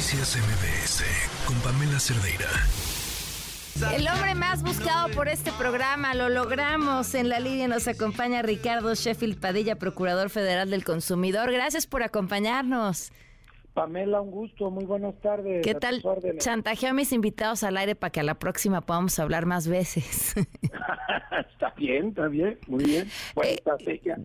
Noticias MBS con Pamela Cerdeira. El hombre más buscado por este programa, lo logramos. En la línea nos acompaña Ricardo Sheffield Padilla, Procurador Federal del Consumidor. Gracias por acompañarnos. Pamela, un gusto, muy buenas tardes. ¿Qué tal? Chantajeo a mis invitados al aire para que a la próxima podamos hablar más veces. está bien, está bien, muy bien.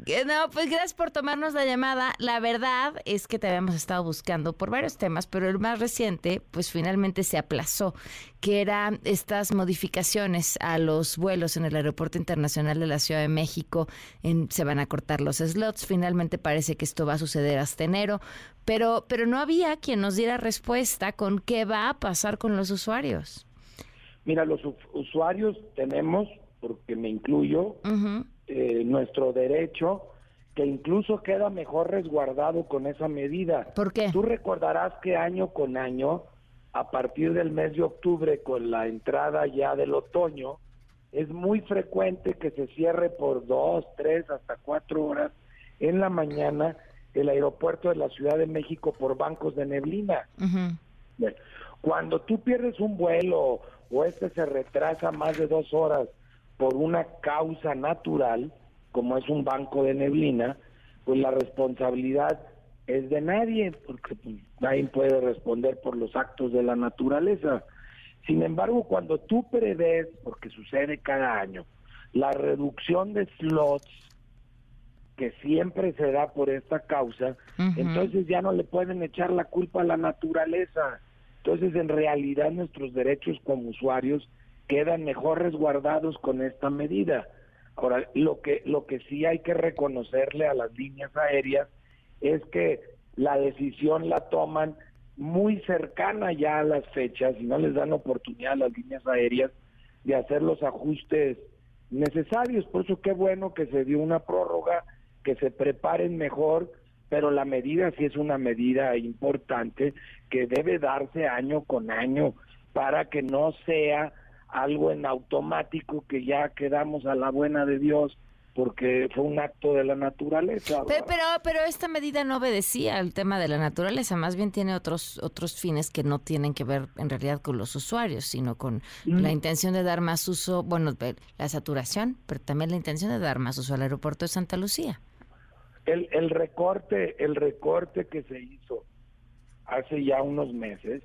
Eh, no, pues gracias por tomarnos la llamada. La verdad es que te habíamos estado buscando por varios temas, pero el más reciente, pues finalmente se aplazó, que eran estas modificaciones a los vuelos en el Aeropuerto Internacional de la Ciudad de México. En, se van a cortar los slots. Finalmente parece que esto va a suceder hasta enero pero, pero no había quien nos diera respuesta con qué va a pasar con los usuarios. Mira, los usuarios tenemos, porque me incluyo, eh, nuestro derecho que incluso queda mejor resguardado con esa medida. ¿Por qué? Tú recordarás que año con año, a partir del mes de octubre, con la entrada ya del otoño, es muy frecuente que se cierre por dos, tres, hasta cuatro horas en la mañana el aeropuerto de la Ciudad de México por bancos de neblina. cuando tú pierdes un vuelo o este se retrasa más de dos horas por una causa natural, como es un banco de neblina, pues la responsabilidad es de nadie, porque pues, nadie puede responder por los actos de la naturaleza. Sin embargo, cuando tú prevés, porque sucede cada año, la reducción de slots que siempre se da por esta causa, entonces ya no le pueden echar la culpa a la naturaleza. Entonces, en realidad, nuestros derechos como usuarios quedan mejor resguardados con esta medida. Ahora, lo que, lo que sí hay que reconocerle a las líneas aéreas es que la decisión la toman muy cercana ya a las fechas y no les dan oportunidad a las líneas aéreas de hacer los ajustes necesarios. Por eso qué bueno que se dio una prórroga que se preparen mejor, pero la medida sí es una medida importante que debe darse año con año para que no sea algo en automático que ya quedamos a la buena de Dios porque fue un acto de la naturaleza. Pero, pero, esta medida no obedecía al tema de la naturaleza, más bien tiene otros otros fines que no tienen que ver en realidad con los usuarios, sino con la intención de dar más uso, bueno, la saturación, pero también la intención de dar más uso al aeropuerto de Santa Lucía. El, el recorte, el recorte que se hizo hace ya unos meses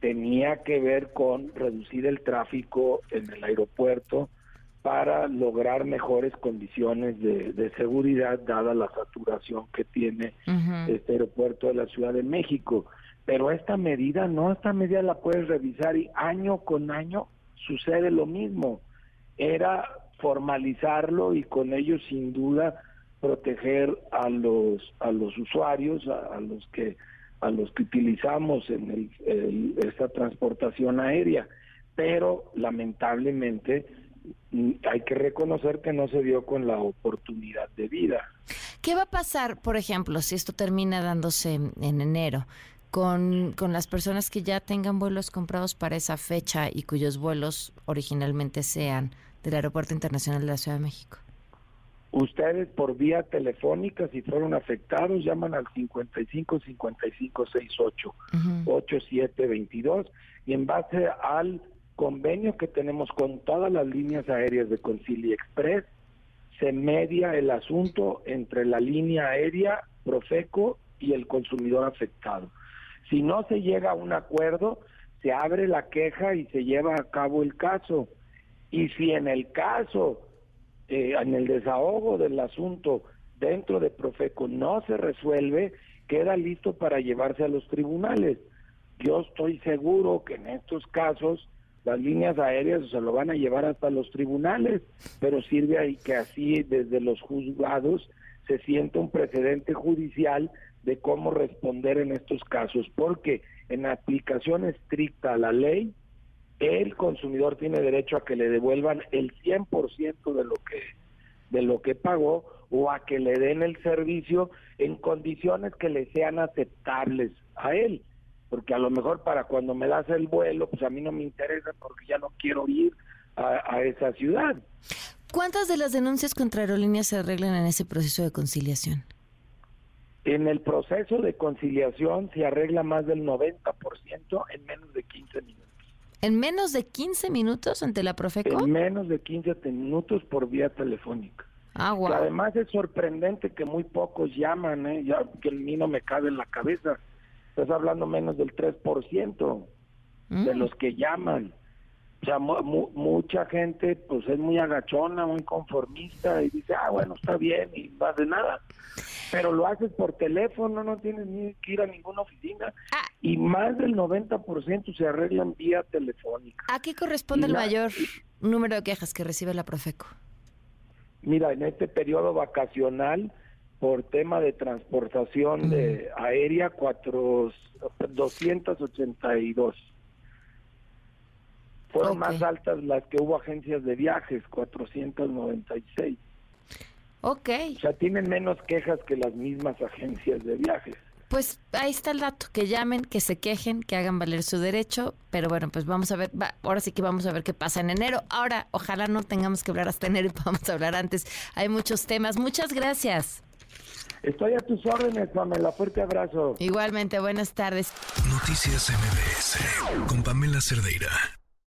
tenía que ver con reducir el tráfico en el aeropuerto para lograr mejores condiciones de, seguridad dada la saturación que tiene este aeropuerto de la Ciudad de México. Pero esta medida no, esta medida la puedes revisar y año con año sucede lo mismo. Era formalizarlo y con ello sin duda proteger a los a los usuarios a, los que a los que utilizamos en el, esta transportación aérea pero lamentablemente hay que reconocer que no se dio con la oportunidad de vida. ¿Qué va a pasar, por ejemplo, si esto termina dándose en enero? Con, con las personas que ya tengan vuelos comprados para esa fecha y cuyos vuelos originalmente sean del Aeropuerto Internacional de la Ciudad de México. Ustedes por vía telefónica, si fueron afectados, llaman al 55 55 68 8722 y en base al convenio que tenemos con todas las líneas aéreas de Concilia Express, se media el asunto entre la línea aérea, Profeco y el consumidor afectado. Si no se llega a un acuerdo, se abre la queja y se lleva a cabo el caso. Y si en el caso eh, en el desahogo del asunto dentro de Profeco no se resuelve, queda listo para llevarse a los tribunales. Yo estoy seguro que en estos casos las líneas aéreas se lo van a llevar hasta los tribunales, pero sirve ahí que así desde los juzgados se sienta un precedente judicial de cómo responder en estos casos, porque en aplicación estricta a la ley, el consumidor tiene derecho a que le devuelvan el 100% de lo que de lo que pagó o a que le den el servicio en condiciones que le sean aceptables a él, porque a lo mejor para cuando me das el vuelo, pues a mí no me interesa porque ya no quiero ir a, a esa ciudad. ¿Cuántas de las denuncias contra aerolíneas se arreglan en ese proceso de conciliación? En el proceso de conciliación se arregla más del 90% en menos de 15 minutos. ¿En menos de 15 minutos ante la Profeco? En menos de 15 minutos por vía telefónica. Ah, wow. además es sorprendente que muy pocos llaman, ¿eh? ya que el mí no me cabe en la cabeza. Estás hablando menos del 3% de mm. los que llaman. O sea, mucha gente pues es muy agachona, muy conformista y dice, ah, bueno, está bien y no hace nada. Pero lo haces por teléfono, no tienes ni que ir a ninguna oficina. Ah. Y más del 90% se arreglan vía telefónica. ¿A qué corresponde el mayor número de quejas que recibe la Profeco? Mira, en este periodo vacacional, por tema de transportación de aérea, cuatro, 282 fueron más altas las que hubo agencias de viajes, 496. Ok. O sea, tienen menos quejas que las mismas agencias de viajes. Pues ahí está el dato, que llamen, que se quejen, que hagan valer su derecho, pero bueno, pues vamos a ver, ahora sí que vamos a ver qué pasa en enero. Ahora, ojalá no tengamos que hablar hasta enero y podamos hablar antes. Hay muchos temas. Muchas gracias. Estoy a tus órdenes, Pamela. Fuerte abrazo. Igualmente, buenas tardes. Noticias MBS con Pamela Cerdeira.